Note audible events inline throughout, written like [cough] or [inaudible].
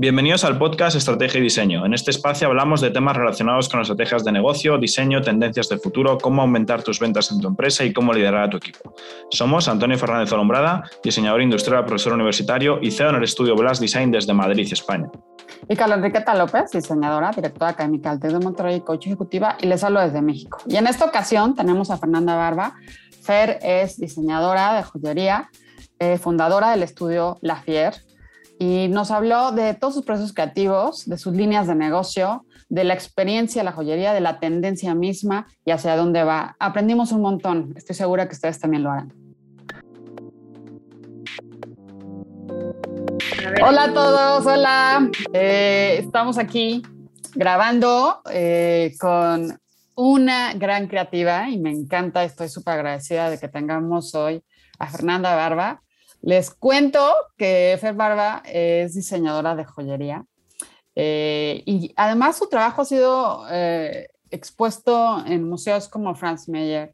Bienvenidos al podcast Estrategia y Diseño. En este espacio hablamos de temas relacionados con estrategias de negocio, diseño, tendencias de futuro, cómo aumentar tus ventas en tu empresa y cómo liderar a tu equipo. Somos Antonio Fernández Olombrada, diseñador industrial, profesor universitario y CEO en el estudio Blast Design desde Madrid, España. Y Carla Enriqueta López, diseñadora, directora académica del TEC de Monterrey coach ejecutiva, y les hablo desde México. Y en esta ocasión tenemos a Fernanda Barba. Fer es diseñadora de joyería, eh, fundadora del estudio La Fier, y nos habló de todos sus procesos creativos, de sus líneas de negocio, de la experiencia la joyería, de la tendencia misma y hacia dónde va. Aprendimos un montón, estoy segura que ustedes también lo harán. Hola a todos, hola. Eh, estamos aquí grabando eh, con una gran creativa y me encanta, estoy súper agradecida de que tengamos hoy a Fernanda Barba. Les cuento que Fer Barba es diseñadora de joyería eh, y además su trabajo ha sido eh, expuesto en museos como Franz Mayer,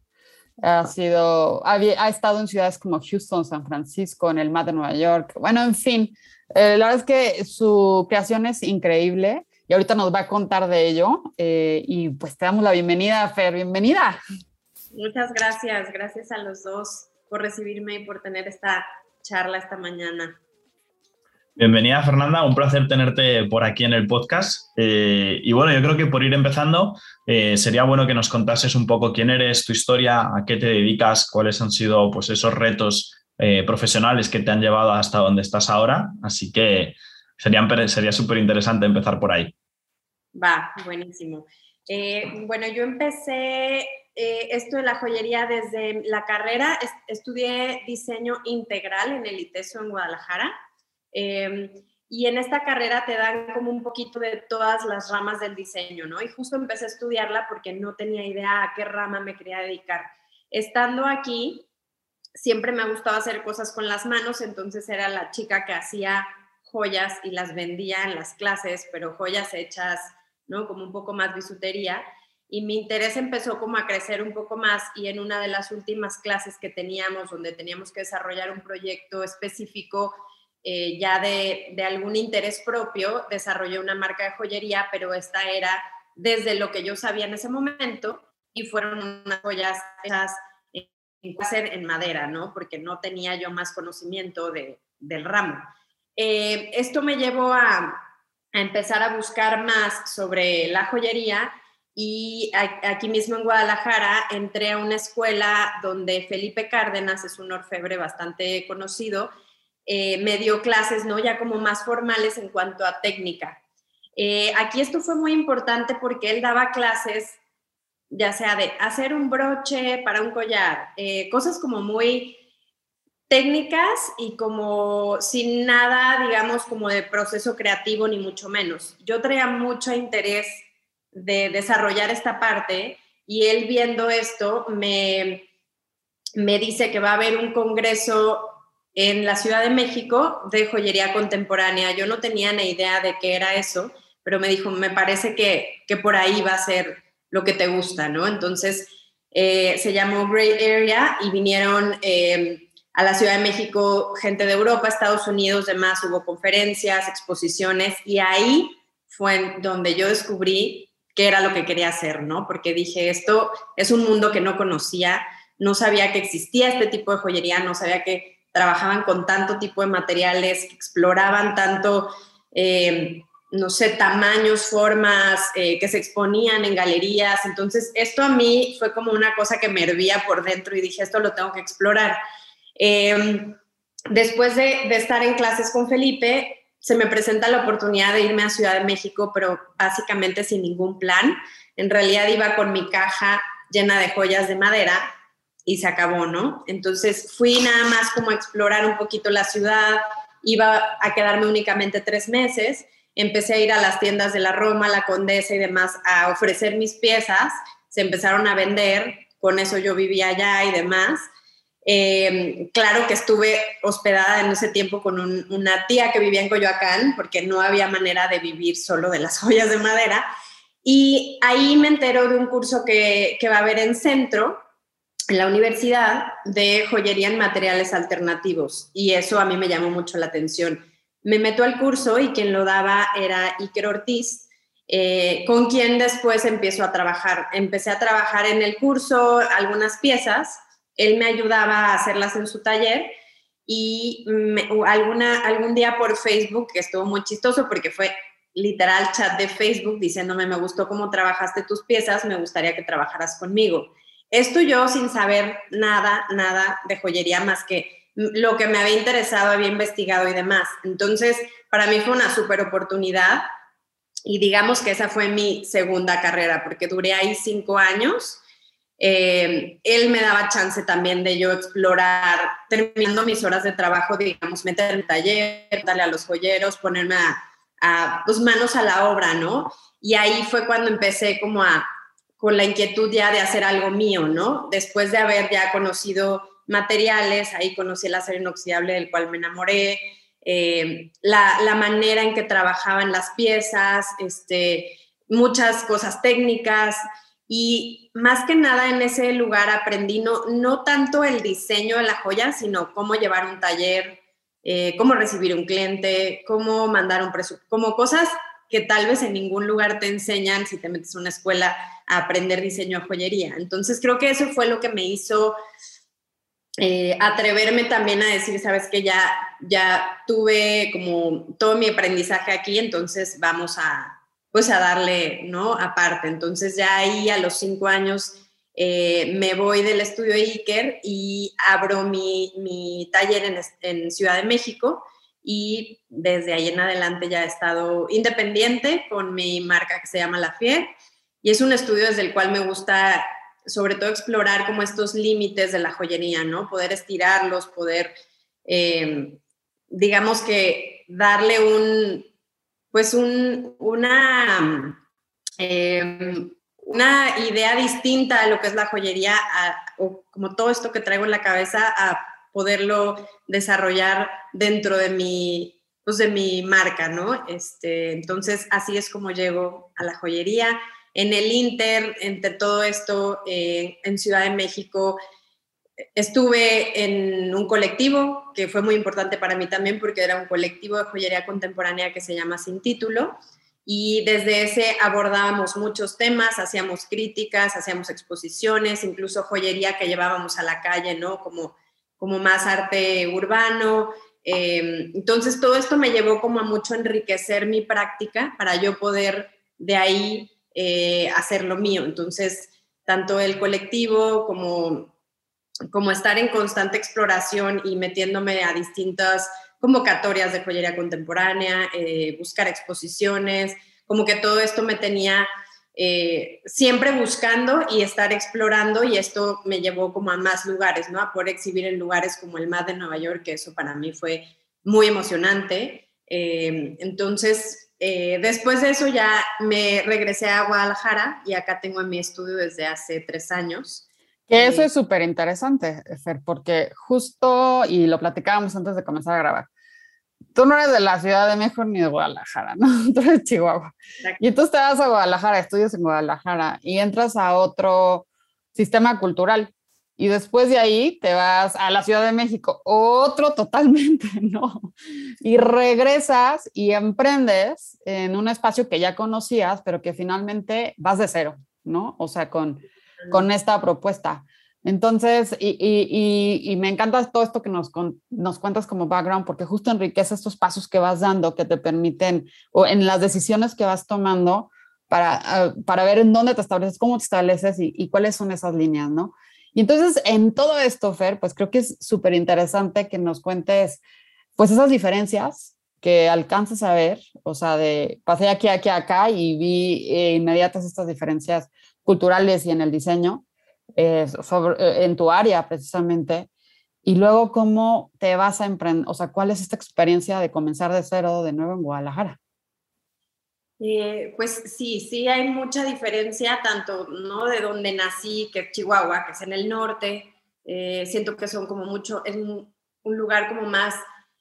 ha, sido, ha, estado en ciudades como Houston, San Francisco, en el MAT de Nueva York. Bueno, en fin, eh, la verdad es que su creación es increíble y ahorita nos va a contar de ello. y pues te damos la bienvenida, Fer. Bienvenida. Muchas gracias. Gracias a los dos por recibirme y por tener esta charla esta mañana. Bienvenida Fernanda, un placer tenerte por aquí en el podcast. Eh, y bueno, yo creo que por ir empezando, eh, sería bueno que nos contases un poco quién eres, tu historia, a qué te dedicas, cuáles han sido pues, esos retos eh, profesionales que te han llevado hasta donde estás ahora. Así que sería, sería súper interesante empezar por ahí. Va, buenísimo. bueno, yo empecé eh, esto de la joyería desde la carrera. estudié diseño integral en el ITESO en Guadalajara. Em, y en esta carrera te dan como un poquito de todas las ramas del diseño, ¿no? Y justo empecé a estudiarla porque no tenía idea a qué rama me quería dedicar. Estando aquí, siempre me ha gustado hacer cosas con las manos, entonces era la chica que hacía joyas y las vendía en las clases, pero joyas hechas, ¿no? Como un poco más bisutería y mi interés empezó como a crecer un poco más y en una de las últimas clases que teníamos, donde teníamos que desarrollar un proyecto específico eh, ya de, de, algún interés propio, desarrollé una marca de joyería, pero esta era desde lo que yo sabía en ese momento y fueron unas joyas hechas en, madera, ¿no? Porque no tenía yo más conocimiento de, del ramo. Eh, esto me llevó a, a empezar a buscar más sobre la joyería y aquí mismo en Guadalajara entré a una escuela donde Felipe Cárdenas es un orfebre bastante conocido, eh, me dio clases, ¿no? Ya como más formales en cuanto a técnica. Eh, aquí esto fue muy importante porque él daba clases, ya sea de hacer un broche para un collar, eh, cosas como muy técnicas y como sin nada, digamos, como de proceso creativo, ni mucho menos. Yo traía mucho interés de desarrollar esta parte y él viendo esto me, me dice que va a haber un congreso en la Ciudad de México de joyería contemporánea. Yo no tenía ni idea de qué era eso, pero me dijo, me parece que, que por ahí va a ser lo que te gusta, ¿no? Entonces eh, se llamó Great Area y vinieron eh, a la Ciudad de México gente de Europa, Estados Unidos, demás, hubo conferencias, exposiciones y ahí fue donde yo descubrí qué era lo que quería hacer, ¿no? Porque dije, esto es un mundo que no conocía, no sabía que existía este tipo de joyería, no sabía que trabajaban con tanto tipo de materiales, exploraban tanto, eh, no sé, tamaños, formas, eh, que se exponían en galerías. Entonces, esto a mí fue como una cosa que me hervía por dentro y dije, esto lo tengo que explorar. Em, después de, de estar en clases con Felipe, se me presenta la oportunidad de irme a Ciudad de México, pero básicamente sin ningún plan. En realidad iba con mi caja llena de joyas de madera y se acabó, ¿no? Entonces fui nada más como a explorar un poquito la ciudad, iba a quedarme únicamente tres meses, empecé a ir a las tiendas de la Roma, la Condesa y demás a ofrecer mis piezas, se empezaron a vender, con eso yo vivía allá y demás. Eh, claro que estuve hospedada en ese tiempo con una tía que vivía en Coyoacán, porque no había manera de vivir solo de las [laughs] joyas de madera. Y ahí me entero de un curso que, que va a haber en centro, en la universidad, de joyería en materiales alternativos. Y eso a mí me llamó mucho la atención. me meto al curso y quien lo daba era Iker Ortiz, eh, con quien después empiezo a trabajar. Empecé a trabajar en el curso algunas piezas, él me ayudaba a hacerlas en su taller y alguna, algún día por Facebook, que estuvo muy chistoso porque fue literal chat de Facebook diciéndome, me gustó cómo trabajaste tus piezas, me gustaría que trabajaras conmigo. Esto yo sin saber nada, nada de joyería más que lo que me había interesado, había investigado y demás. Entonces, para mí fue una súper oportunidad y digamos que esa fue mi segunda carrera, porque duré ahí cinco años. Eh, él me daba chance también de yo explorar, terminando mis horas de trabajo, digamos, meter en taller, darle a los joyeros, ponerme a, a pues, manos a la obra, ¿no? Y ahí fue cuando empecé como a, con la inquietud ya de hacer algo mío, ¿no? Después de haber ya conocido materiales, ahí conocí el acero inoxidable del cual me enamoré, eh, la, manera en que trabajaban las piezas, este, muchas cosas técnicas y más que nada en ese lugar aprendí no, no tanto el diseño de la joya, sino cómo llevar un taller, eh, cómo recibir un cliente, cómo mandar un presupuesto, como cosas que tal vez en ningún lugar te enseñan si te metes a una escuela a aprender diseño de joyería. Entonces creo que eso fue lo que me hizo eh, atreverme también a decir, sabes que ya, ya tuve como todo mi aprendizaje aquí, entonces vamos a, pues a darle, ¿no? Aparte. Entonces ya ahí a los cinco años eh, me voy del estudio Iker y abro mi, mi taller en, en, Ciudad de México y desde ahí en adelante ya he estado independiente con mi marca que se llama La Fier y es un estudio desde el cual me gusta sobre todo explorar como estos límites de la joyería, ¿no? Poder estirarlos, poder, eh, digamos que darle un, pues un, una, eh, una idea distinta a lo que es la joyería, o como todo esto que traigo en la cabeza, a poderlo desarrollar dentro de mi, pues de mi marca, ¿no? Este, entonces, así es como llego a la joyería en el Inter, entre todo esto, eh, en Ciudad de México, estuve en un colectivo que fue muy importante para mí también porque era un colectivo de joyería contemporánea que se llama Sin Título. Y desde ese abordábamos muchos temas, hacíamos críticas, hacíamos exposiciones, incluso joyería que llevábamos a la calle, ¿no? Como, como más arte urbano. Eh, entonces todo esto me llevó como a mucho enriquecer mi práctica para yo poder de ahí eh, hacer lo mío. Entonces, tanto el colectivo como, como estar en constante exploración y metiéndome a distintas convocatorias de joyería contemporánea, eh, buscar exposiciones, como que todo esto me tenía eh, siempre buscando y estar explorando y esto me llevó como a más lugares, ¿no? A poder exhibir en lugares como el MAD de Nueva York, que eso para mí fue muy emocionante. entonces, eh, después de eso ya me regresé a Guadalajara y acá tengo mi estudio desde hace tres años. Que eso es súper interesante, Fer, porque justo, y lo platicábamos antes de comenzar a grabar, tú no eres de la Ciudad de México ni de Guadalajara, ¿no? [laughs] Tú eres de Chihuahua. Y tú te vas a Guadalajara, estudias en Guadalajara y entras a otro sistema cultural y después de ahí te vas a la Ciudad de México, otro totalmente, [laughs] ¿no? Y regresas y emprendes en un espacio que ya conocías, pero que finalmente vas de cero, ¿no? O sea, con, con esta propuesta. Entonces, y, y, me encanta todo esto que nos, nos cuentas como background, porque justo enriquece estos pasos que vas dando, que te permiten, o en las decisiones que vas tomando, para, ah, para ver en dónde te estableces, cómo te estableces y, cuáles son esas líneas, ¿no? Y entonces, en todo esto, Fer, pues creo que es súper interesante que nos cuentes, pues esas diferencias que alcances a ver, o sea, de pasé aquí, aquí, acá y vi eh, inmediatas estas diferencias culturales y en el diseño, eh, sobre, eh, en tu área precisamente, y luego cómo te vas a emprender, o sea, cuál es esta experiencia de comenzar de cero de nuevo en Guadalajara. Eh, pues sí, sí hay mucha diferencia, tanto ¿no? de donde nací, que es Chihuahua, que es en el norte, eh, siento que son como mucho, es un, lugar como más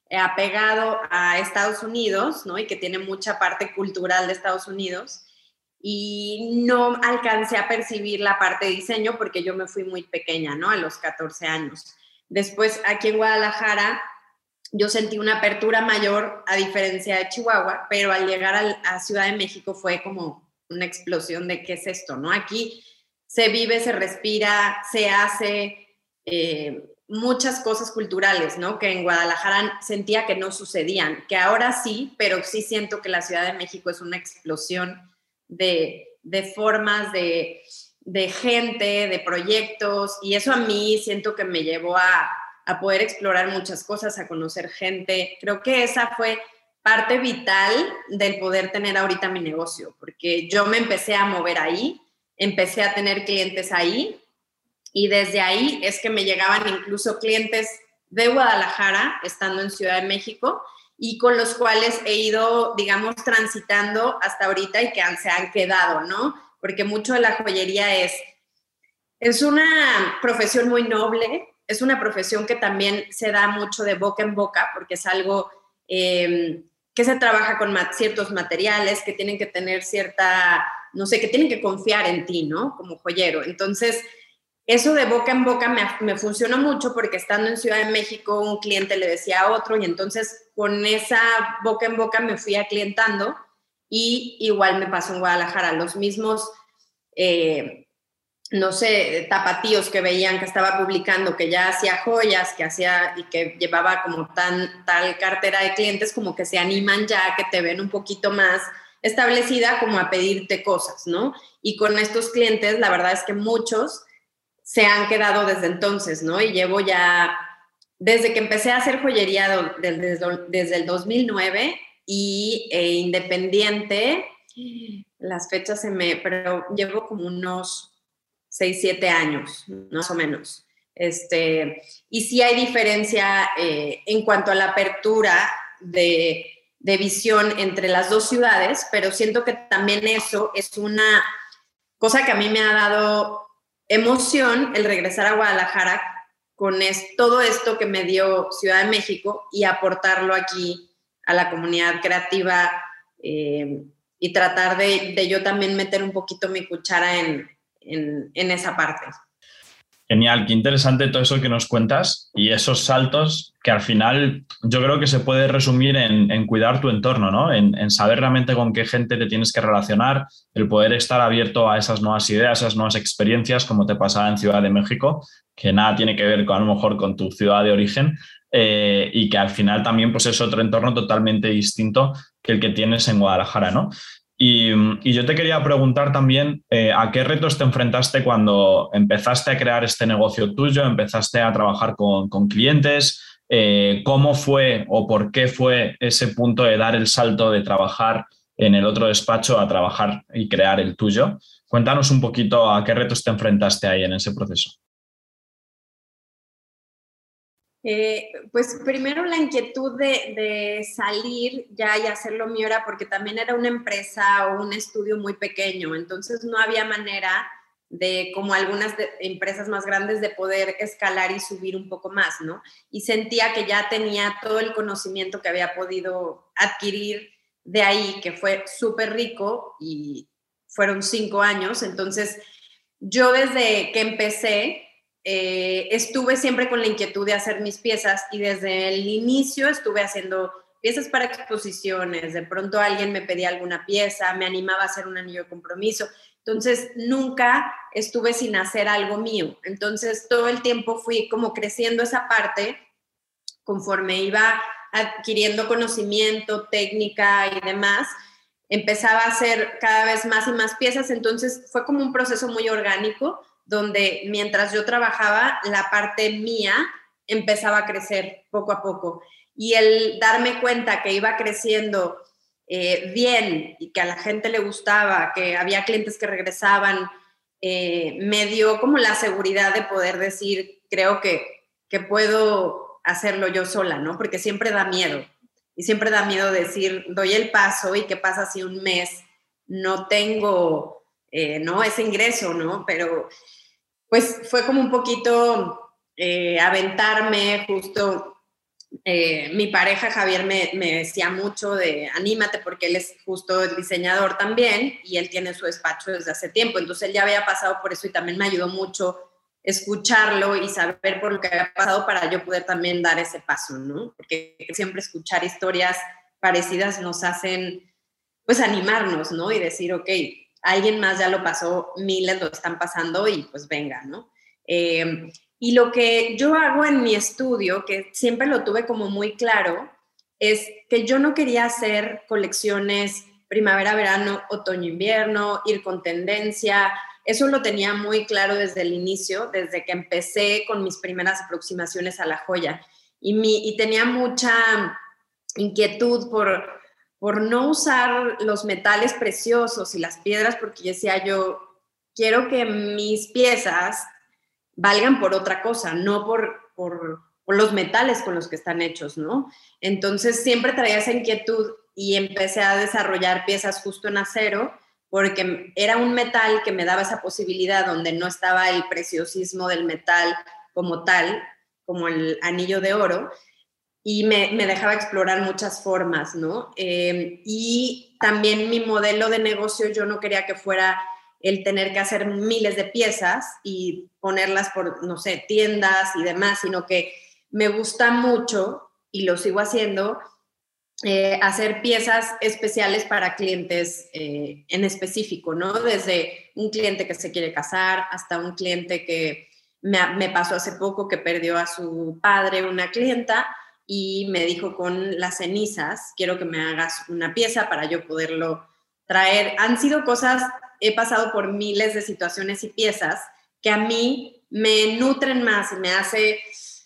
eh, apegado a Estados Unidos, ¿no? Y que tiene mucha parte cultural de Estados Unidos. Y no alcancé a percibir la parte de diseño porque yo me fui muy pequeña, ¿no? A los 14 años. Después, aquí en Guadalajara, yo sentí una apertura mayor a diferencia de Chihuahua, pero al llegar a, Ciudad de México fue como una explosión de qué es esto, ¿no? Aquí se vive, se respira, se hace eh, muchas cosas culturales, ¿no? Que en Guadalajara sentía que no sucedían, que ahora sí, pero sí siento que la Ciudad de México es una explosión de, formas, de, de gente, de proyectos, y eso a mí siento que me llevó a, a poder explorar muchas cosas, a conocer gente. Creo que esa fue parte vital del poder tener ahorita mi negocio, porque yo me empecé a mover ahí, empecé a tener clientes ahí y desde ahí es que me llegaban incluso clientes de Guadalajara, estando en Ciudad de México, y con los cuales he ido, digamos, transitando hasta ahorita y que se han quedado, ¿no? Porque mucho de la joyería es, es una profesión muy noble, es una profesión que también se da mucho de boca en boca, porque es algo em, que se trabaja con ciertos materiales, que tienen que tener cierta, no sé, que tienen que confiar en ti, ¿no? Como joyero. Entonces, eso de boca en boca me, me, funcionó mucho porque estando en Ciudad de México un cliente le decía a otro y entonces con esa boca en boca me fui aclientando y igual me pasó en Guadalajara, los mismos eh, no sé, tapatíos que veían que estaba publicando, que ya hacía joyas, que hacía y que llevaba como tan, tal cartera de clientes, como que se animan ya, que te ven un poquito más establecida como a pedirte cosas, ¿no? Y con estos clientes, la verdad es que muchos se han quedado desde entonces, ¿no? Y llevo ya, desde que empecé a hacer joyería desde, el 2009 y e independiente, las fechas se me, pero llevo como unos 6, 7 años, más o menos. Este, y sí hay diferencia eh, en cuanto a la apertura de, de, visión entre las dos ciudades, pero siento que también eso es una cosa que a mí me ha dado emoción el regresar a Guadalajara con todo esto que me dio Ciudad de México y aportarlo aquí a la comunidad creativa eh, y tratar de, yo también meter un poquito mi cuchara en, en, esa parte. Genial, qué interesante todo eso que nos cuentas y esos saltos que al final yo creo que se puede resumir en, cuidar tu entorno, ¿no? En, saber realmente con qué gente te tienes que relacionar, el poder estar abierto a esas nuevas ideas, esas nuevas experiencias, como te pasaba en Ciudad de México, que nada tiene que ver con a lo mejor con tu ciudad de origen eh, y que al final también pues es otro entorno totalmente distinto que el que tienes en Guadalajara, ¿no? Y, yo te quería preguntar también eh, a qué retos te enfrentaste cuando empezaste a crear este negocio tuyo, empezaste a trabajar con, clientes, eh, cómo fue o por qué fue ese punto de dar el salto de trabajar en el otro despacho a trabajar y crear el tuyo. Cuéntanos un poquito a qué retos te enfrentaste ahí en ese proceso. Eh, pues primero la inquietud de, salir ya y hacerlo mío era porque también era una empresa o un estudio muy pequeño, entonces no había manera de, como algunas empresas más grandes, de poder escalar y subir un poco más, ¿no? Y sentía que ya tenía todo el conocimiento que había podido adquirir de ahí, que fue súper rico y fueron cinco años, entonces yo desde que empecé eh, estuve siempre con la inquietud de hacer mis piezas y desde el inicio estuve haciendo piezas para exposiciones, de pronto alguien me pedía alguna pieza, me animaba a hacer un anillo de compromiso, entonces nunca estuve sin hacer algo mío, entonces todo el tiempo fui como creciendo esa parte conforme iba adquiriendo conocimiento, técnica y demás, empezaba a hacer cada vez más y más piezas, entonces fue como un proceso muy orgánico donde mientras yo trabajaba, la parte mía empezaba a crecer poco a poco. Y el darme cuenta que iba creciendo eh, bien y que a la gente le gustaba, que había clientes que regresaban, eh, me dio como la seguridad de poder decir, creo que, que puedo hacerlo yo sola, ¿no? Porque siempre da miedo. Y siempre da miedo decir, doy el paso y qué pasa si un mes no tengo, eh, ¿no? Ese ingreso, ¿no? Pero pues fue como un poquito eh, aventarme, justo eh, mi pareja Javier me, decía mucho de anímate porque él es justo el diseñador también y él tiene su despacho desde hace tiempo, entonces él ya había pasado por eso y también me ayudó mucho escucharlo y saber por lo que había pasado para yo poder también dar ese paso, ¿no? Porque siempre escuchar historias parecidas nos hacen, pues, animarnos, ¿no? Y decir, ok, alguien más ya lo pasó, miles lo están pasando y pues venga, ¿no? Eh, y lo que yo hago en mi estudio, que siempre lo tuve como muy claro, es que yo no quería hacer colecciones primavera, verano, otoño, invierno, ir con tendencia. Eso lo tenía muy claro desde el inicio, desde que empecé con mis primeras aproximaciones a la joya. Y, mi, y tenía mucha inquietud por, por no usar los metales preciosos y las piedras, porque decía yo, quiero que mis piezas valgan por otra cosa, no por, por, por los metales con los que están hechos, ¿no? Entonces siempre traía esa inquietud y empecé a desarrollar piezas justo en acero porque era un metal que me daba esa posibilidad donde no estaba el preciosismo del metal como tal, como el anillo de oro, y me, dejaba explorar muchas formas, ¿no? Eh, y también mi modelo de negocio yo no quería que fuera el tener que hacer miles de piezas y ponerlas por, no sé, tiendas y demás, sino que me gusta mucho, y lo sigo haciendo, eh, hacer piezas especiales para clientes eh, en específico, ¿no? Desde un cliente que se quiere casar hasta un cliente que me, pasó hace poco que perdió a su padre, una clienta, y me dijo con las cenizas, quiero que me hagas una pieza para yo poderlo traer. Han sido cosas, he pasado por miles de situaciones y piezas que a mí me nutren más y me hace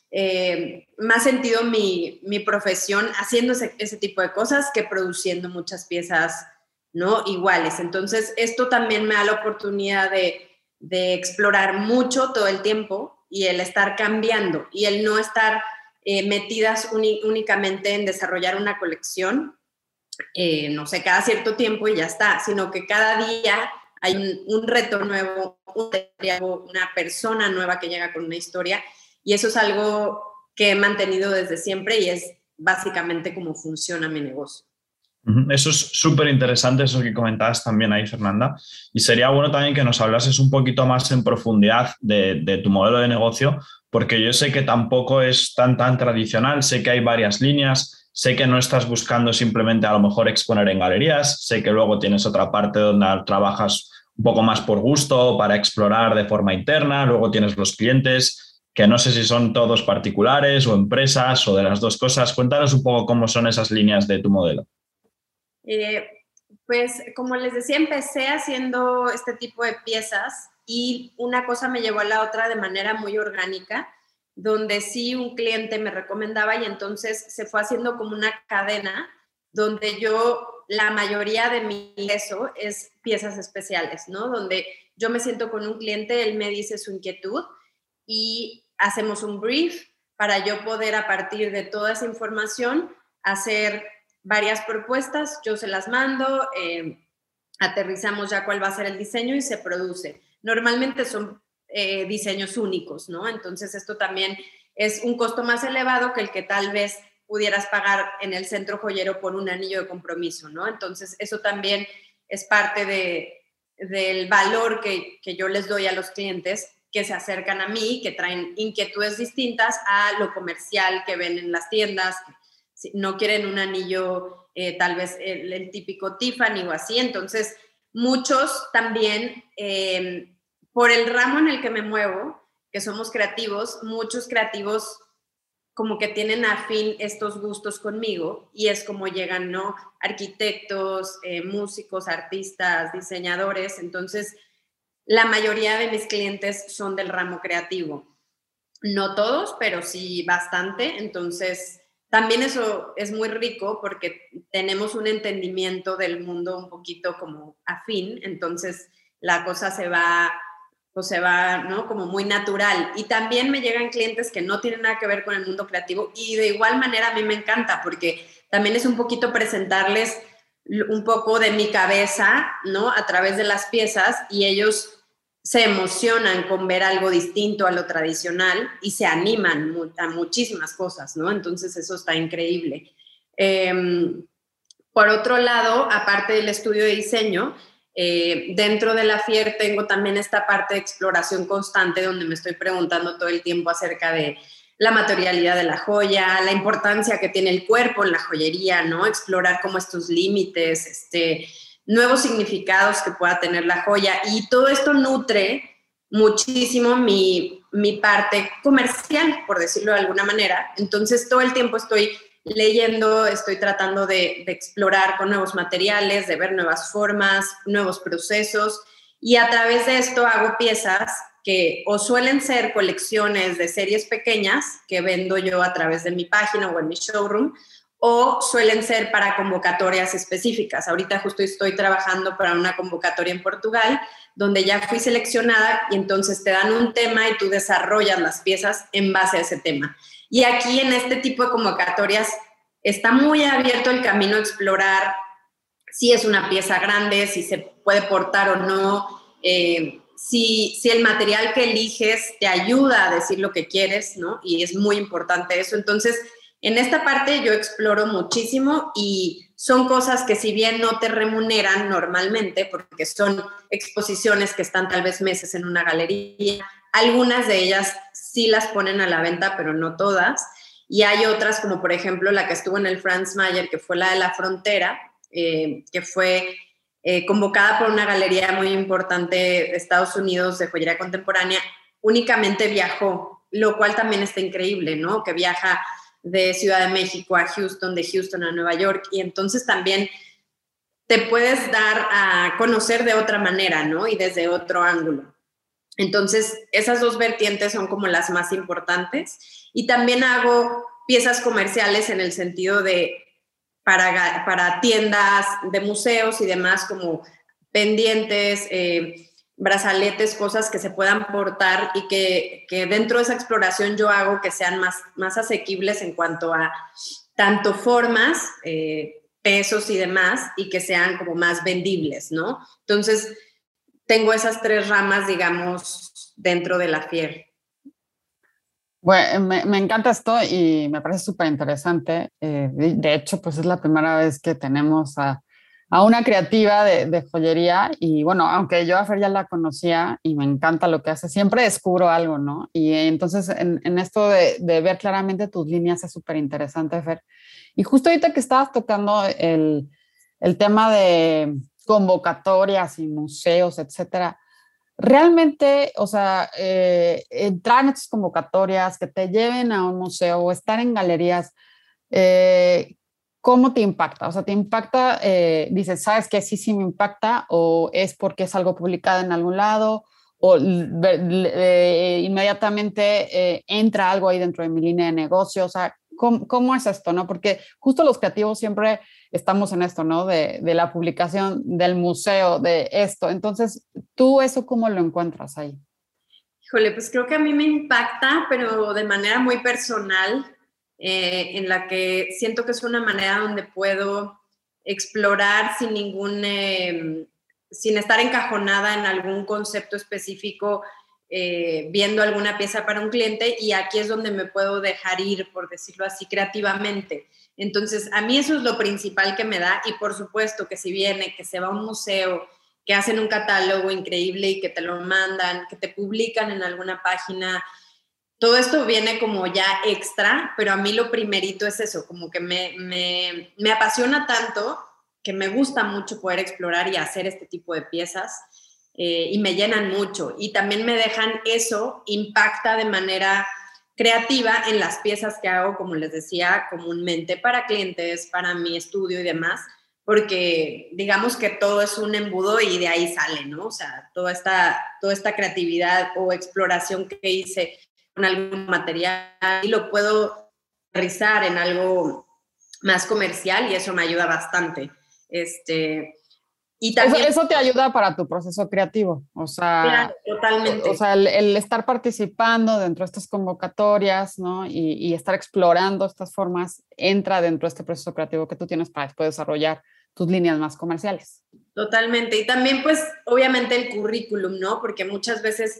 eh, más sentido mi, mi profesión haciendo ese, tipo de cosas que produciendo muchas piezas no iguales. Entonces, esto también me da la oportunidad de, de explorar mucho todo el tiempo y el estar cambiando y el no estar eh, metidas únicamente en desarrollar una colección, eh, no sé, cada cierto tiempo y ya está, sino que cada día hay un, reto nuevo, una persona nueva que llega con una historia y eso es algo que he mantenido desde siempre y es básicamente cómo funciona mi negocio. Eso es súper interesante, eso que comentabas también ahí, Fernanda. Y sería bueno también que nos hablases un poquito más en profundidad de, tu modelo de negocio, porque yo sé que tampoco es tan, tan tradicional, sé que hay varias líneas, sé que no estás buscando simplemente a lo mejor exponer en galerías, sé que luego tienes otra parte donde trabajas un poco más por gusto, para explorar de forma interna, luego tienes los clientes que no sé si son todos particulares o empresas o de las dos cosas. Cuéntanos un poco cómo son esas líneas de tu modelo. Eh, pues como les decía, empecé haciendo este tipo de piezas y una cosa me llevó a la otra de manera muy orgánica, donde sí un cliente me recomendaba y entonces se fue haciendo como una cadena donde yo, la mayoría de mi eso es piezas especiales, ¿no? Donde yo me siento con un cliente, él me dice su inquietud y hacemos un brief para yo poder a partir de toda esa información hacer varias propuestas, yo se las mando, eh, aterrizamos ya cuál va a ser el diseño y se produce. Normalmente son eh, diseños únicos, ¿no? Entonces esto también es un costo más elevado que el que tal vez pudieras pagar en el centro joyero por un anillo de compromiso, ¿no? Entonces eso también es parte de, del valor que, que yo les doy a los clientes que se acercan a mí, que traen inquietudes distintas a lo comercial que ven en las tiendas. No quieren un anillo, eh, tal vez el, típico Tiffany o así. Entonces, muchos también, em, por el ramo en el que me muevo, que somos creativos, muchos creativos como que tienen afín estos gustos conmigo y es como llegan, ¿no? Arquitectos, eh, músicos, artistas, diseñadores. Entonces, la mayoría de mis clientes son del ramo creativo. No todos, pero sí bastante. Entonces, también eso es muy rico porque tenemos un entendimiento del mundo un poquito como afín. Entonces, la cosa se va pues se va, ¿no? Como muy natural. Y también me llegan clientes que no tienen nada que ver con el mundo creativo y de igual manera a mí me encanta porque también es un poquito presentarles un poco de mi cabeza, ¿no? A través de las piezas y ellos se emocionan con ver algo distinto a lo tradicional y se animan a muchísimas cosas, ¿no? Entonces eso está increíble. Em, por otro lado, aparte del estudio de diseño, Eh, dentro de la FIER tengo también esta parte de exploración constante donde me estoy preguntando todo el tiempo acerca de la materialidad de la joya, la importancia que tiene el cuerpo en la joyería, ¿no? Explorar cómo estos límites, este, nuevos significados que pueda tener la joya. Y todo esto nutre muchísimo mi, mi parte comercial, por decirlo de alguna manera. Entonces, todo el tiempo estoy leyendo, estoy tratando de, explorar con nuevos materiales, de ver nuevas formas, nuevos procesos y a través de esto hago piezas que o suelen ser colecciones de series pequeñas que vendo yo a través de mi página o en mi showroom o suelen ser para convocatorias específicas. Ahorita justo estoy trabajando para una convocatoria en Portugal donde ya fui seleccionada y entonces te dan un tema y tú desarrollas las piezas en base a ese tema. Y aquí en este tipo de convocatorias está muy abierto el camino a explorar si es una pieza grande, si se puede portar o no, eh, si, si el material que eliges te ayuda a decir lo que quieres, ¿no? Y es muy importante eso. Entonces, en esta parte yo exploro muchísimo y son cosas que si bien no te remuneran normalmente, porque son exposiciones que están tal vez meses en una galería, algunas de ellas sí las ponen a la venta, pero no todas. Y hay otras, como por ejemplo la que estuvo en el Franz Mayer, que fue la de la frontera, eh, que fue eh, convocada por una galería muy importante de Estados Unidos de joyería contemporánea, únicamente viajó, lo cual también está increíble, ¿no? Que viaja de Ciudad de México a Houston, de Houston a Nueva York, y entonces también te puedes dar a conocer de otra manera, ¿no? Y desde otro ángulo. Entonces, esas dos vertientes son como las más importantes. Y también hago piezas comerciales en el sentido de para, para tiendas de museos y demás, como pendientes, eh, brazaletes, cosas que se puedan portar y que, dentro de esa exploración yo hago que sean más, más asequibles en cuanto a tanto formas, eh, pesos y demás, y que sean como más vendibles, ¿no? Entonces, tengo esas tres ramas, digamos, dentro de la FIER. Bueno, me, encanta esto y me parece súper interesante. Eh, de, hecho, pues es la primera vez que tenemos a, una creativa de, joyería y bueno, aunque yo a Fer ya la conocía y me encanta lo que hace, siempre descubro algo, ¿no? Y entonces en, esto de, ver claramente tus líneas es súper interesante, Fer. Y justo ahorita que estabas tocando el, el tema de, convocatorias y museos, etcétera. Realmente, o sea, eh, entrar en estas convocatorias, que te lleven a un museo o estar en galerías, eh, ¿cómo te impacta? O sea, ¿te impacta, eh, dices, sabes que sí, sí me impacta o es porque es algo publicado en algún lado? o inmediatamente entra algo ahí dentro de mi línea de negocio, o sea, ¿cómo, es esto, no? Porque justo los creativos siempre estamos en esto, ¿no? De, la publicación, del museo, de esto. Entonces, ¿tú eso cómo lo encuentras ahí? Híjole, pues creo que a mí me impacta, pero de manera muy personal, eh, en la que siento que es una manera donde puedo explorar sin ningún, em, sin estar encajonada en algún concepto específico, eh, viendo alguna pieza para un cliente y aquí es donde me puedo dejar ir, por decirlo así, creativamente. Entonces, a mí eso es lo principal que me da y por supuesto que si viene, que se va a un museo, que hacen un catálogo increíble y que te lo mandan, que te publican en alguna página, todo esto viene como ya extra, pero a mí lo primerito es eso, como que me, me, me apasiona tanto que me gusta mucho poder explorar y hacer este tipo de piezas eh, y me llenan mucho y también me dejan eso, impacta de manera creativa en las piezas que hago, como les decía, comúnmente para clientes, para mi estudio y demás, porque digamos que todo es un embudo y de ahí sale, ¿no? O sea, toda esta, toda esta creatividad o exploración que hice con algún material y lo puedo aterrizar en algo más comercial y eso me ayuda bastante. Este, y también, eso, te ayuda para tu proceso creativo, o sea, totalmente. O, sea, el, estar participando dentro de estas convocatorias, ¿no? Y, y, estar explorando estas formas entra dentro de este proceso creativo que tú tienes para después desarrollar tus líneas más comerciales. Totalmente. Y también, pues, obviamente el currículum, ¿no? Porque muchas veces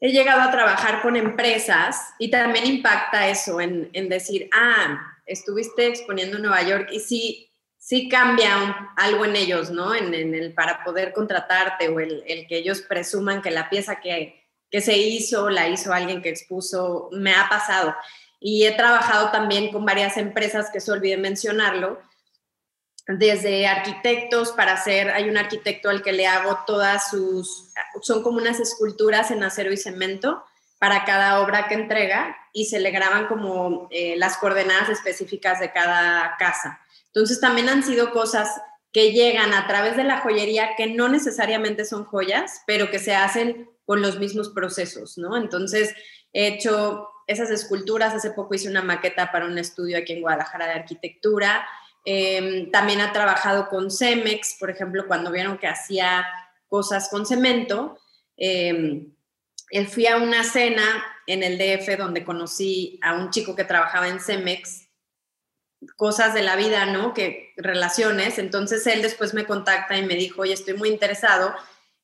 he llegado a trabajar con empresas y también impacta eso en, decir, ah, estuviste exponiendo en Nueva York y sí sí cambia algo en ellos, ¿no? En, el para poder contratarte o el, que ellos presuman que la pieza que, que se hizo la hizo alguien que expuso, me ha pasado. Y he trabajado también con varias empresas, que se olvide mencionarlo, desde arquitectos para hacer, hay un arquitecto al que le hago todas sus, son como unas esculturas en acero y cemento para cada obra que entrega y se le graban como eh, las coordenadas específicas de cada casa. Entonces también han sido cosas que llegan a través de la joyería que no necesariamente son joyas, pero que se hacen con los mismos procesos, ¿no? Entonces he hecho esas esculturas, hace poco hice una maqueta para un estudio aquí en Guadalajara de arquitectura, Em, también ha trabajado con Cemex, por ejemplo, cuando vieron que hacía cosas con cemento. Eh, fui a una cena en el DF donde conocí a un chico que trabajaba en Cemex, cosas de la vida, ¿no? Que relaciones. Entonces él después me contacta y me dijo, oye, estoy muy interesado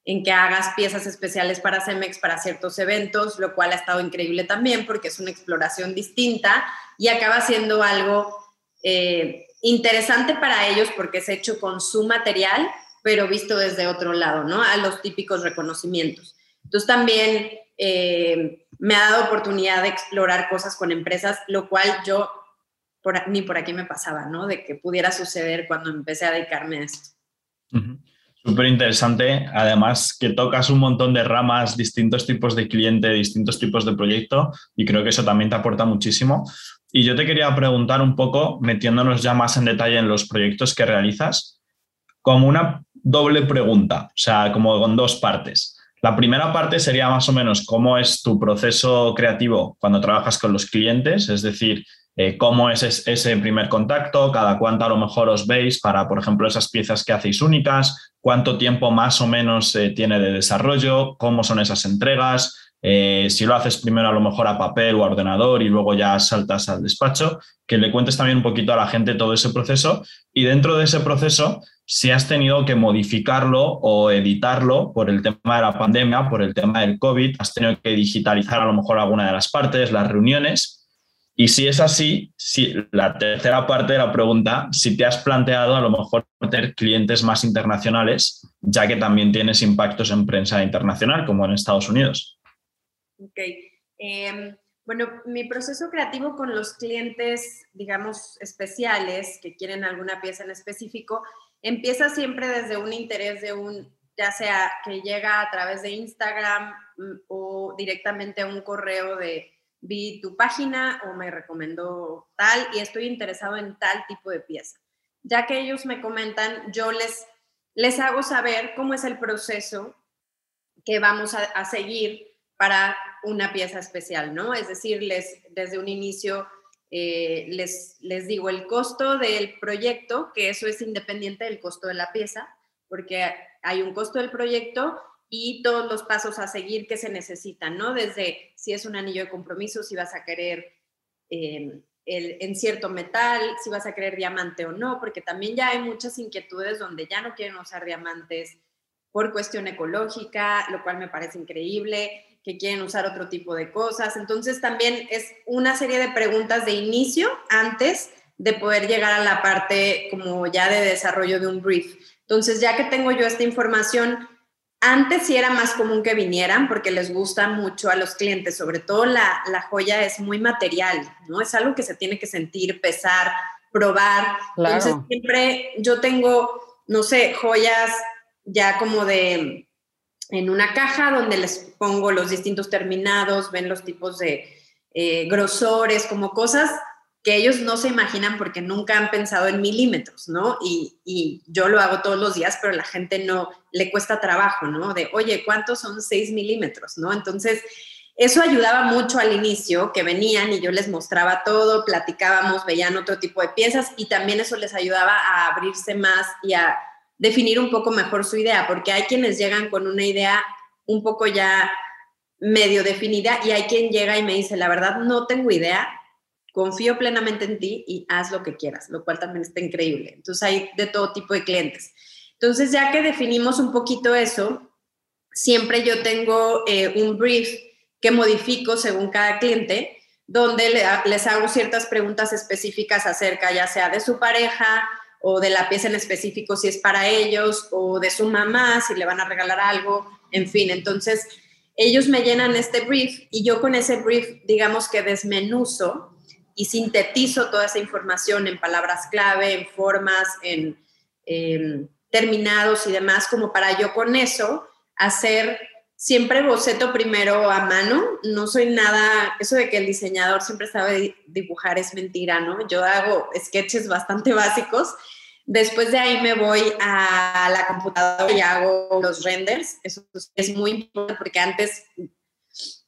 en que hagas piezas especiales para Cemex para ciertos eventos, lo cual ha estado increíble también porque es una exploración distinta y acaba siendo algo eh, interesante para ellos porque es hecho con su material, pero visto desde otro lado, ¿no? A los típicos reconocimientos. Entonces también eh, me ha dado oportunidad de explorar cosas con empresas, lo cual yo ni por aquí me pasaba, ¿no? De que pudiera suceder cuando empecé a dedicarme a esto. Súper interesante. Además, que tocas un montón de ramas, distintos tipos de cliente, distintos tipos de proyecto, y creo que eso también te aporta muchísimo. Y yo te quería preguntar un poco, metiéndonos ya más en detalle en los proyectos que realizas, como una doble pregunta, o sea, como con dos partes. La primera parte sería más o menos cómo es tu proceso creativo cuando trabajas con los clientes, es decir, eh, cómo es ese primer contacto, cada cuánto a lo mejor os veis para, por ejemplo, esas piezas que hacéis únicas, cuánto tiempo más o menos eh, tiene de desarrollo, cómo son esas entregas, eh, si lo haces primero a lo mejor a papel o a ordenador y luego ya saltas al despacho, que le cuentes también un poquito a la gente todo ese proceso y dentro de ese proceso, si has tenido que modificarlo o editarlo por el tema de la pandemia, por el tema del COVID, has tenido que digitalizar a lo mejor alguna de las partes, las reuniones. Y si es así, si, la tercera parte de la pregunta, si te has planteado a lo mejor tener clientes más internacionales, ya que también tienes impactos en prensa internacional, como en Estados Unidos. Ok. Em, bueno, mi proceso creativo con los clientes, digamos, especiales que quieren alguna pieza en específico, empieza siempre desde un interés de un, ya sea que llega a través de Instagram mm, o directamente a un correo de vi tu página o me recomendó tal y estoy interesado en tal tipo de pieza. Ya que ellos me comentan, yo les, les hago saber cómo es el proceso que vamos a, a seguir para una pieza especial, ¿no? Es decir, les, desde un inicio eh, les, les digo el costo del proyecto, que eso es independiente del costo de la pieza, porque hay un costo del proyecto y todos los pasos a seguir que se necesitan, ¿no? Desde si es un anillo de compromiso, si vas a querer em, el, en cierto metal, si vas a querer diamante o no, porque también ya hay muchas inquietudes donde ya no quieren usar diamantes por cuestión ecológica, lo cual me parece increíble que quieren usar otro tipo de cosas. Entonces también es una serie de preguntas de inicio antes de poder llegar a la parte como ya de desarrollo de un brief. Entonces ya que tengo yo esta información, antes sí era más común que vinieran porque les gusta mucho a los clientes, sobre todo la, la joya es muy material, ¿no? Es algo que se tiene que sentir, pesar, probar. Entonces siempre yo tengo, no sé, joyas ya como de en una caja donde les pongo los distintos terminados, ven los tipos de eh, grosores, como cosas que ellos no se imaginan porque nunca han pensado en milímetros, ¿no? Y, y, yo lo hago todos los días, pero la gente no le cuesta trabajo, ¿no? De, oye, ¿cuántos son 6 milímetros, ¿no? Entonces, eso ayudaba mucho al inicio, que venían y yo les mostraba todo, platicábamos, veían otro tipo de piezas y también eso les ayudaba a abrirse más y a definir un poco mejor su idea, porque hay quienes llegan con una idea un poco ya medio definida y hay quien llega y me dice, la verdad no tengo idea, confío plenamente en ti y haz lo que quieras, lo cual también está increíble. Entonces hay de todo tipo de clientes. Entonces ya que definimos un poquito eso, siempre yo tengo eh, un brief que modifico según cada cliente, donde les hago ciertas preguntas específicas acerca ya sea de su pareja, o de la pieza en específico si es para ellos, o de su mamá si le van a regalar algo, en fin, entonces ellos me llenan este brief y yo con ese brief, digamos que desmenuzo y sintetizo toda esa información en palabras clave, en formas, en em, terminados y demás, como para yo con eso hacer siempre boceto primero a mano. No soy nada, eso de que el diseñador siempre sabe dibujar es mentira, ¿no? Yo hago sketches bastante básicos. Después de ahí me voy a la computadora y hago los renders. Eso es muy importante porque antes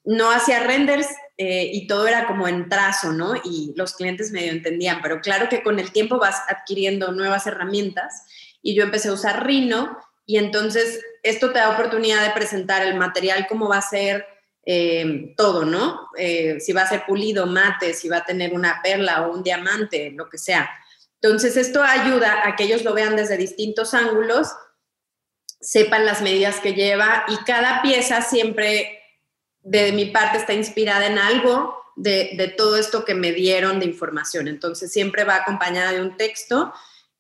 no hacía renders eh, y todo era como en trazo, ¿no? Y los clientes medio entendían, pero claro que con el tiempo vas adquiriendo nuevas herramientas y yo empecé a usar Rhino y entonces esto te da oportunidad de presentar el material, cómo va a ser eh, todo, ¿no? Eh, si va a ser pulido, mate, si va a tener una perla o un diamante, lo que sea. Entonces esto ayuda a que ellos lo vean desde distintos ángulos, sepan las medidas que lleva y cada pieza siempre de mi parte está inspirada en algo de, de todo esto que me dieron de información. Entonces siempre va acompañada de un texto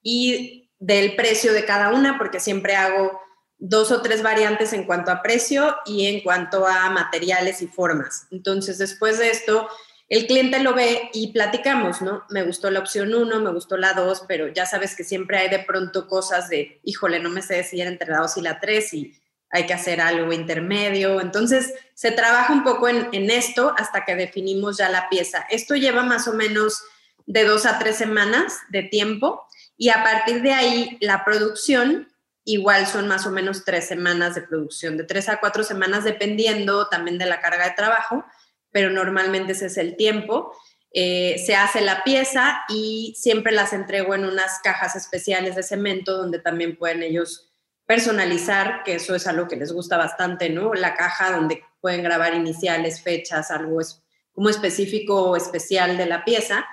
y del precio de cada una, porque siempre hago dos o tres variantes en cuanto a precio y en cuanto a materiales y formas. Entonces, después de esto, el cliente lo ve y platicamos, ¿no? Me gustó la opción 1, me gustó la 2, pero ya sabes que siempre hay de pronto cosas de, híjole, no me sé decidir entre la 2 y la 3 y hay que hacer algo intermedio. Entonces, se trabaja un poco en, en esto hasta que definimos ya la pieza. Esto lleva más o menos de dos a tres semanas de tiempo y a partir de ahí, la producción, igual son más o menos tres semanas de producción, de tres a cuatro semanas, dependiendo también de la carga de trabajo, pero normalmente ese es el tiempo. Eh, se hace la pieza y siempre las entrego en unas cajas especiales de cemento donde también pueden ellos personalizar, que eso es algo que les gusta bastante, ¿no? La caja donde pueden grabar iniciales, fechas, algo es como específico o especial de la pieza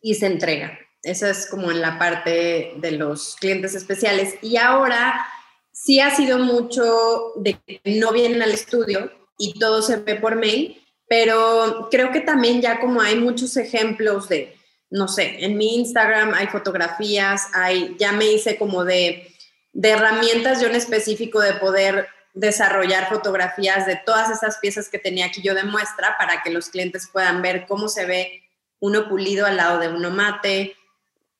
y se entrega. Esa es como en la parte de los clientes especiales. Y ahora sí ha sido mucho de que no vienen al estudio y todo se ve por mail, pero creo que también ya como hay muchos ejemplos de, no sé, en mi Instagram hay fotografías, hay, ya me hice como de, de herramientas yo en específico de poder desarrollar fotografías de todas esas piezas que tenía aquí yo de muestra para que los clientes puedan ver cómo se ve uno pulido al lado de uno mate,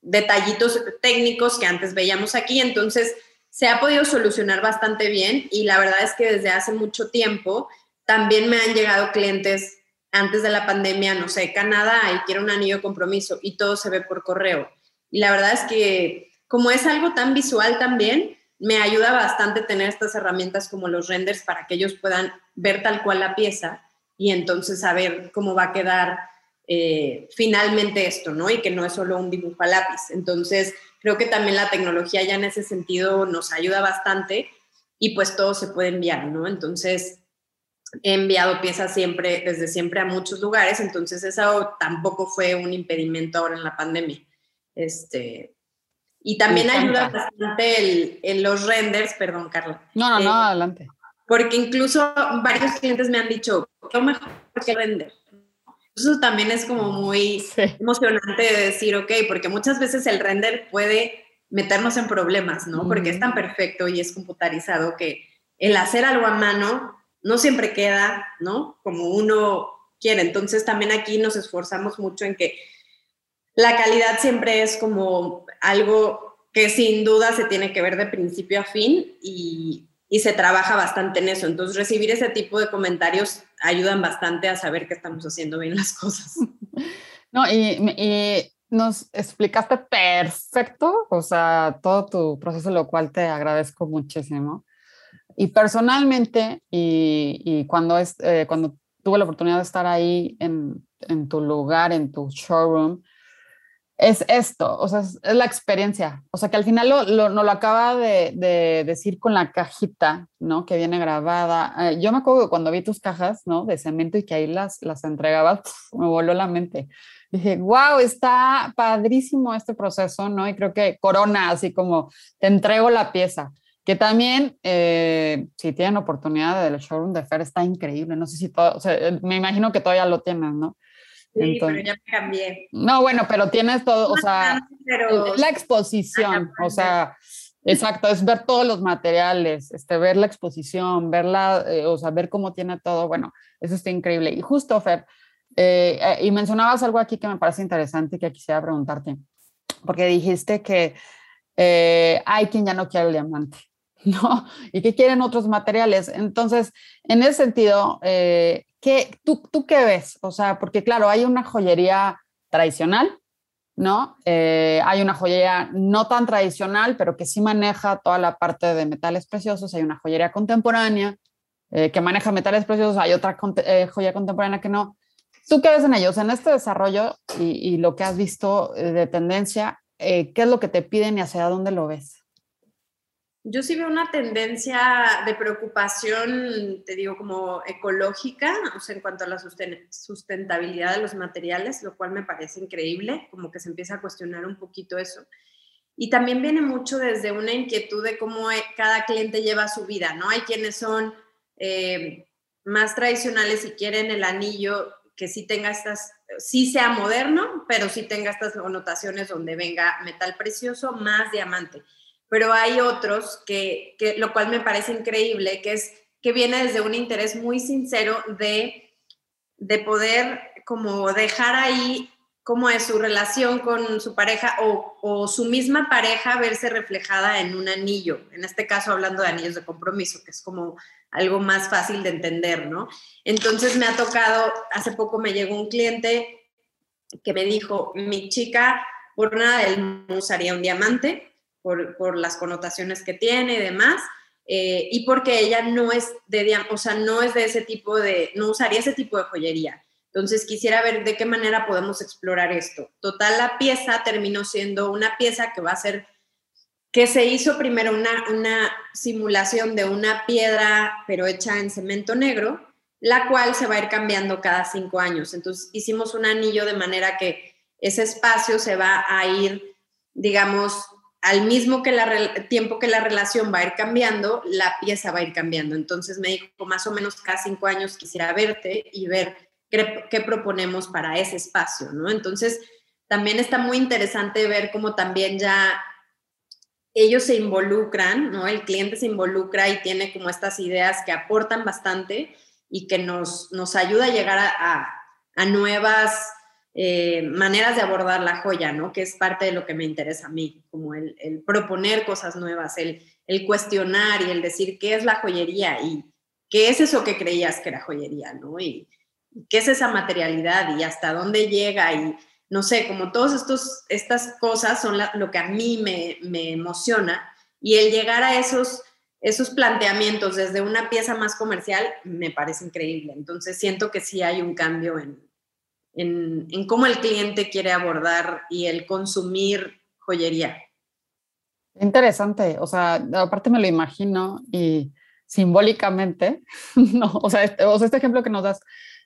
detallitos técnicos que antes veíamos aquí. Entonces, se ha podido solucionar bastante bien y la verdad es que desde hace mucho tiempo también me han llegado clientes antes de la pandemia, no sé, Canadá y quiero un anillo de compromiso y todo se ve por correo. Y la verdad es que como es algo tan visual también, me ayuda bastante tener estas herramientas como los renders para que ellos puedan ver tal cual la pieza y entonces saber cómo va a quedar eh, finalmente esto, ¿no? Y que no es solo un dibujo a lápiz. Entonces, creo que también la tecnología ya en ese sentido nos ayuda bastante y pues todo se puede enviar, ¿no? Entonces, he enviado piezas siempre, desde siempre a muchos lugares, entonces eso tampoco fue un impedimento ahora en la pandemia. Este, y también ayuda bastante el, los renders, perdón, Carla. No, no, no, eh, adelante. Porque incluso varios clientes me han dicho, ¿qué mejor que render? Eso también es como muy emocionante de decir, ok, porque muchas veces el render puede meternos en problemas, ¿no? Porque es tan perfecto y es computarizado que el hacer algo a mano no siempre queda, ¿no? Como uno quiere. Entonces también aquí nos esforzamos mucho en que la calidad siempre es como algo que sin duda se tiene que ver de principio a fin y y se trabaja bastante en eso. Entonces, recibir ese tipo de comentarios ayudan bastante a saber que estamos haciendo bien las cosas. [laughs] No, y, nos explicaste perfecto, o sea, todo tu proceso, lo cual te agradezco muchísimo. Y personalmente, y, cuando, es, eh, cuando tuve la oportunidad de estar ahí en, en tu lugar, en tu showroom, es esto, o sea, es, la experiencia. O sea, que al final lo, lo, lo acaba de, decir con la cajita, ¿no? Que viene grabada. Eh, yo me acuerdo cuando vi tus cajas, ¿no? De cemento y que ahí las, las entregabas, me voló la mente. Dije, wow, está padrísimo este proceso, ¿no? Y creo que corona, así como te entrego la pieza. Que también, eh, si tienen oportunidad del showroom de Fer, está increíble. No sé si todo, o sea, me imagino que todavía lo tienen, ¿no? Sí, pero ya me cambié. No, bueno, pero tienes todo, o sea, la exposición, o sea, exacto, es ver todos los materiales, este, ver la exposición, verla, eh, o sea, ver cómo tiene todo, bueno, eso está increíble. Y justo, Fer, eh, eh, y mencionabas algo aquí que me parece interesante y que quisiera preguntarte, porque dijiste que hay quien ya no quiere el diamante. [laughs] ¿no? Y que quieren otros materiales. Entonces, en ese sentido, eh, ¿qué, tú, ¿tú qué ves? O sea, porque claro, hay una joyería tradicional, ¿no? Eh, hay una joyería no tan tradicional, pero que sí maneja toda la parte de metales preciosos. Hay una joyería contemporánea eh, que maneja metales preciosos. Hay otra joya contemporánea que no. ¿Tú qué ves en ellos? En este desarrollo y, y lo que has visto de tendencia, ¿qué es lo que te piden y hacia dónde lo ves? Yo sí veo una tendencia de preocupación, te digo, como ecológica, o sea, en cuanto a la sustentabilidad de los materiales, lo cual me parece increíble, como que se empieza a cuestionar un poquito eso. Y también viene mucho desde una inquietud de cómo e, cada cliente lleva su vida, ¿no? Hay quienes son eh, más tradicionales y quieren el anillo que sí tenga estas, sí sea moderno, pero sí tenga estas connotaciones donde venga metal precioso más diamante pero hay otros que, lo cual me parece increíble, que es que viene desde un interés muy sincero de, de poder como dejar ahí cómo es su relación con su pareja o, su misma pareja verse reflejada en un anillo, en este caso hablando de anillos de compromiso, que es como algo más fácil de entender, ¿no? Entonces me ha tocado, hace poco me llegó un cliente que me dijo, mi chica por nada él no usaría un diamante, por, las connotaciones que tiene y demás, eh, y porque ella no es de, o sea, no es de ese tipo de, no usaría ese tipo de joyería. Entonces quisiera ver de qué manera podemos explorar esto. Total, la pieza terminó siendo una pieza que va a ser, que se hizo primero una, una simulación de una piedra, pero hecha en cemento negro, la cual se va a ir cambiando cada cinco años. Entonces hicimos un anillo de manera que ese espacio se va a ir, digamos, al mismo que la, tiempo que la relación va a ir cambiando, la pieza va a ir cambiando. Entonces me dijo, más o menos cada cinco años quisiera verte y ver qué, proponemos para ese espacio, ¿no? Entonces también está muy interesante ver cómo también ya ellos se involucran, ¿no? El cliente se involucra y tiene como estas ideas que aportan bastante y que nos, nos ayuda a llegar a, a nuevas eh, maneras de abordar la joya, ¿no? Que es parte de lo que me interesa a mí, como el, proponer cosas nuevas, el, cuestionar y el decir qué es la joyería y qué es eso que creías que era joyería, ¿no? Y, qué es esa materialidad y hasta dónde llega y no sé, como todas estas cosas son lo que a mí me, me emociona y el llegar a esos esos planteamientos desde una pieza más comercial me parece increíble. Entonces siento que sí hay un cambio en, en, cómo el cliente quiere abordar y el consumir joyería. Interesante, o sea, aparte me lo imagino y simbólicamente, [laughs] no, o sea, este, o sea, este ejemplo que nos das,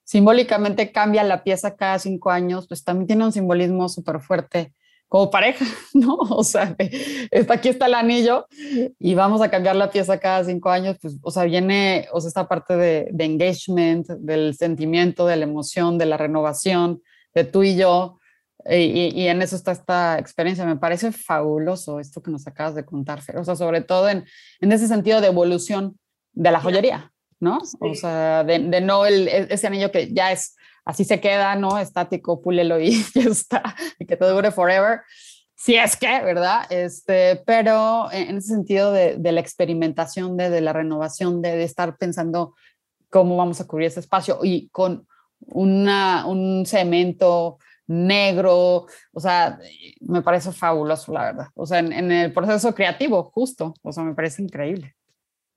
simbólicamente cambia la pieza cada cinco años, pues también tiene un simbolismo súper fuerte como pareja, [laughs] ¿no? O sea, está, aquí está el anillo y vamos a cambiar la pieza cada cinco años, pues, o sea, viene, o sea, esta parte de, de engagement, del sentimiento, de la emoción, de la renovación, de tú y yo, y, y, en eso está esta experiencia. Me parece fabuloso esto que nos acabas de contar, Fer. O sea, sobre todo en, en ese sentido de evolución de la joyería, ¿no? O sea, de, de no el, e, ese anillo que ya es así se queda, ¿no? Estático, púlelo y [laughs] ya está, y que te dure forever. Si es que, ¿verdad? Este, pero en ese sentido de, la experimentación, de, de la renovación, de, de, estar pensando cómo vamos a cubrir ese espacio y con una, un cemento negro, o sea, me parece fabuloso, la verdad. O sea, en, en el proceso creativo, justo, o sea, me parece increíble.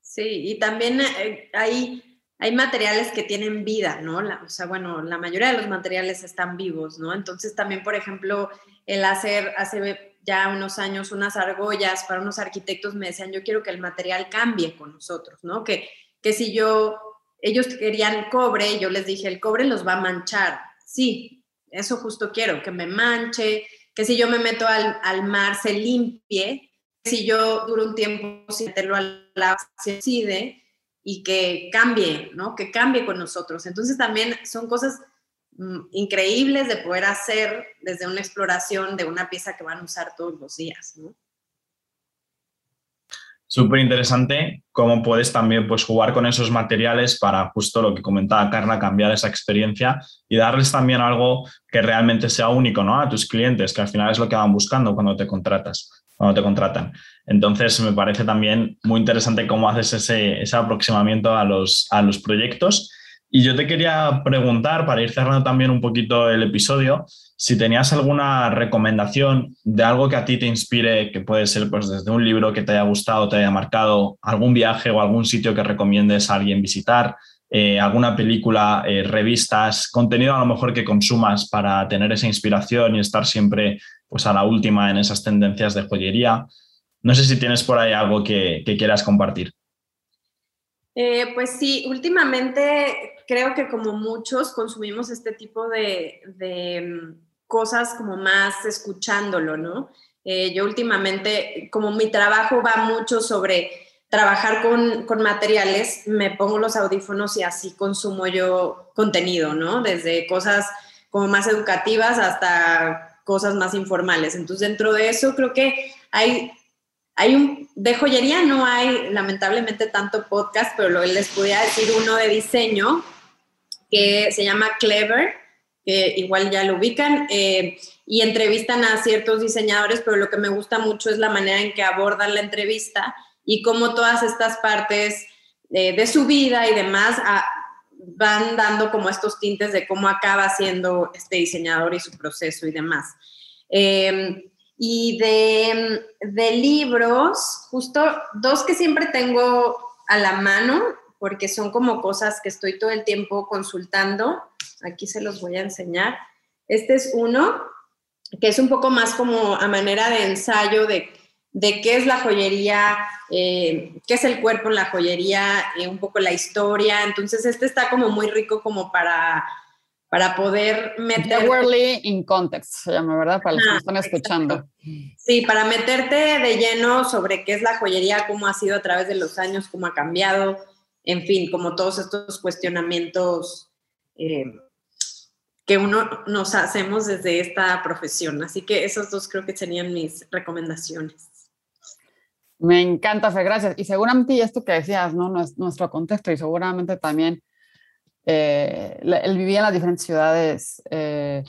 Sí, y también eh, hay hay materiales que tienen vida, ¿no? o sea, bueno, la mayoría de los materiales están vivos, ¿no? Entonces también, por ejemplo, el hacer, hace ya unos años unas argollas para unos arquitectos me decían, yo quiero que el material cambie con nosotros, ¿no? Que, que si yo, ellos querían cobre, yo les dije, el cobre los va a manchar. Sí, eso justo quiero, que me manche, que si yo me meto al, al mar se limpie, si yo duro un tiempo sin meterlo al agua se oxide, y que cambie, ¿no? Que cambie con nosotros. Entonces también son cosas mm, increíbles de poder hacer desde una exploración de una pieza que van a usar todos los días, ¿no? súper interesante cómo puedes también pues, jugar con esos materiales para justo lo que comentaba Carla, cambiar esa experiencia y darles también algo que realmente sea único ¿no? a tus clientes, que al final es lo que van buscando cuando te contratas, cuando te contratan. Entonces, me parece también muy interesante cómo haces ese, ese aproximamiento a los, a los proyectos. Y yo te quería preguntar, para ir cerrando también un poquito el episodio, si tenías alguna recomendación de algo que a ti te inspire, que puede ser pues desde un libro que te haya gustado, te haya marcado, algún viaje o algún sitio que recomiendes a alguien visitar, eh, alguna película, eh, revistas, contenido a lo mejor que consumas para tener esa inspiración y estar siempre pues a la última en esas tendencias de joyería. No sé si tienes por ahí algo que, quieras compartir. Eh, pues sí, últimamente creo que como muchos consumimos este tipo de mm, cosas como más escuchándolo, ¿no? Yo últimamente, como mi trabajo va mucho sobre trabajar con, con, materiales, me pongo los audífonos y así consumo yo contenido, ¿no? Desde cosas como más educativas hasta cosas más informales. Entonces, dentro de eso creo que hay, hay un, de joyería no hay lamentablemente tanto podcast, pero lo, les podría decir uno de diseño que se llama Clever, que igual ya lo ubican, eh, y entrevistan a ciertos diseñadores, pero lo que me gusta mucho es la manera en que abordan la entrevista y cómo todas estas partes eh, de su vida y demás ah, van dando como estos tintes de cómo acaba siendo este diseñador y su proceso y demás. Em, y de, de libros, justo dos que siempre tengo a la mano, porque son como cosas que estoy todo el tiempo consultando Aquí se los voy a enseñar. Este es uno que es un poco más como a manera de ensayo de, qué es la joyería, eh, qué es el cuerpo en la joyería, eh, un poco la historia. Entonces, este está como muy rico como para, para poder meter... Worldly in context se llama, ¿verdad? Para los que ah, están escuchando. Sí, para meterte de lleno sobre qué es la joyería, cómo ha sido a través de los años, cómo ha cambiado, en fin, como todos estos cuestionamientos eh, que uno nos hacemos desde esta profesión. Así que esos dos creo que serían mis recomendaciones. Me encanta, Fe, gracias. Y seguramente, esto que decías, ¿no? Nuestro contexto y seguramente también eh, el vivir en las diferentes ciudades, eh,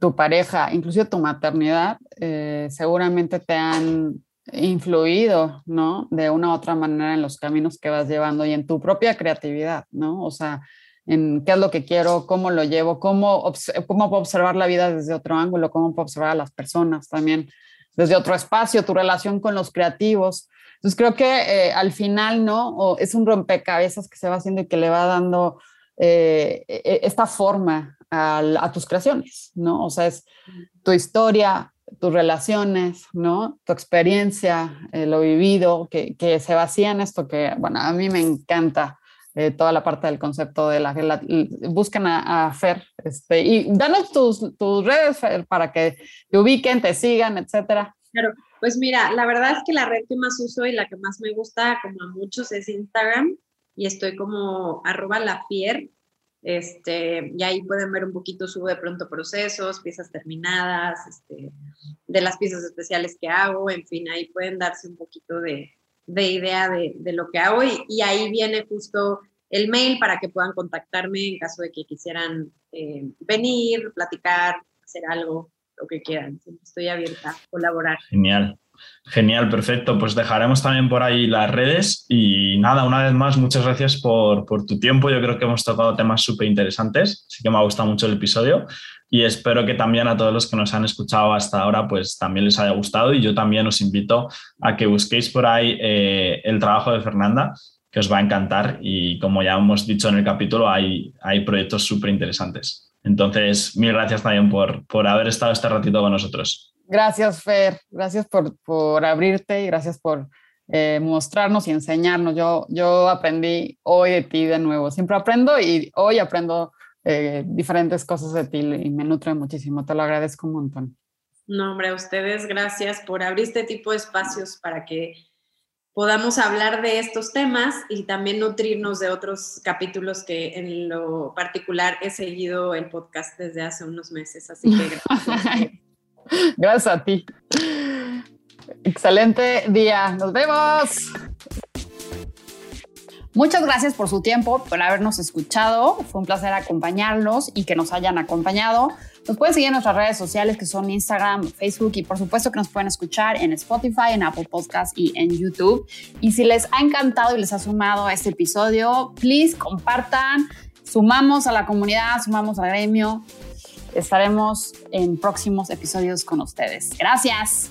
tu pareja, incluso tu maternidad, eh, seguramente te han influido, ¿no? De una u otra manera en los caminos que vas llevando y en tu propia creatividad, ¿no? O sea, en qué es lo que quiero, cómo lo llevo, cómo, cómo puedo observar la vida desde otro ángulo, cómo puedo observar a las personas también desde otro espacio, tu relación con los creativos. Entonces creo que eh, al final, ¿no? es un rompecabezas que se va haciendo y que le va dando eh, e, e, esta forma a, tus creaciones, ¿no? O sea, es tu historia, tus relaciones, ¿no? Tu experiencia, eh, lo vivido, que, se vacía en esto que, bueno, a mí me encanta toda la parte del concepto de la, la buscan a, Fer este, y danos tus, tus redes para que te ubiquen, te sigan, etcétera. Claro, pues mira, la verdad es que la red que más uso y la que más me gusta, como a muchos, es Instagram y estoy como arroba la este, y ahí pueden ver un poquito, subo de pronto procesos, piezas terminadas, este, de las piezas especiales que hago, en fin, ahí pueden darse un poquito de, de idea de, de lo que hago y, ahí viene justo el mail para que puedan contactarme en caso de que quisieran eh, venir, platicar, hacer algo, lo que quieran. Estoy abierta a colaborar. Genial. Genial, perfecto. Pues dejaremos también por ahí las redes y nada, una vez más, muchas gracias por, por tu tiempo. Yo creo que hemos tocado temas súper interesantes, sí que me ha gustado mucho el episodio y espero que también a todos los que nos han escuchado hasta ahora, pues también les haya gustado y yo también os invito a que busquéis por ahí eh, el trabajo de Fernanda, que os va a encantar y como ya hemos dicho en el capítulo, hay, hay proyectos súper interesantes. Entonces, mil gracias también por, por haber estado este ratito con nosotros. Gracias, Fer. Gracias por, por abrirte y gracias por eh, mostrarnos y enseñarnos. Yo, yo aprendí hoy de ti de nuevo. Siempre aprendo y hoy aprendo eh, diferentes cosas de ti y me nutre muchísimo. Te lo agradezco un montón. No, hombre, a ustedes gracias por abrir este tipo de espacios para que podamos hablar de estos temas y también nutrirnos de otros capítulos que en lo particular he seguido el podcast desde hace unos meses. Así que [laughs] gracias. gracias a ti. Excelente día. Nos vemos. Muchas gracias por su tiempo, por habernos escuchado. Fue un placer acompañarlos y que nos hayan acompañado. Nos pueden seguir en nuestras redes sociales que son Instagram, Facebook y por supuesto que nos pueden escuchar en Spotify, en Apple Podcasts y en YouTube. Y si les ha encantado y les ha sumado este episodio, please compartan, sumamos a la comunidad, sumamos al gremio. Estaremos en próximos episodios con ustedes. Gracias.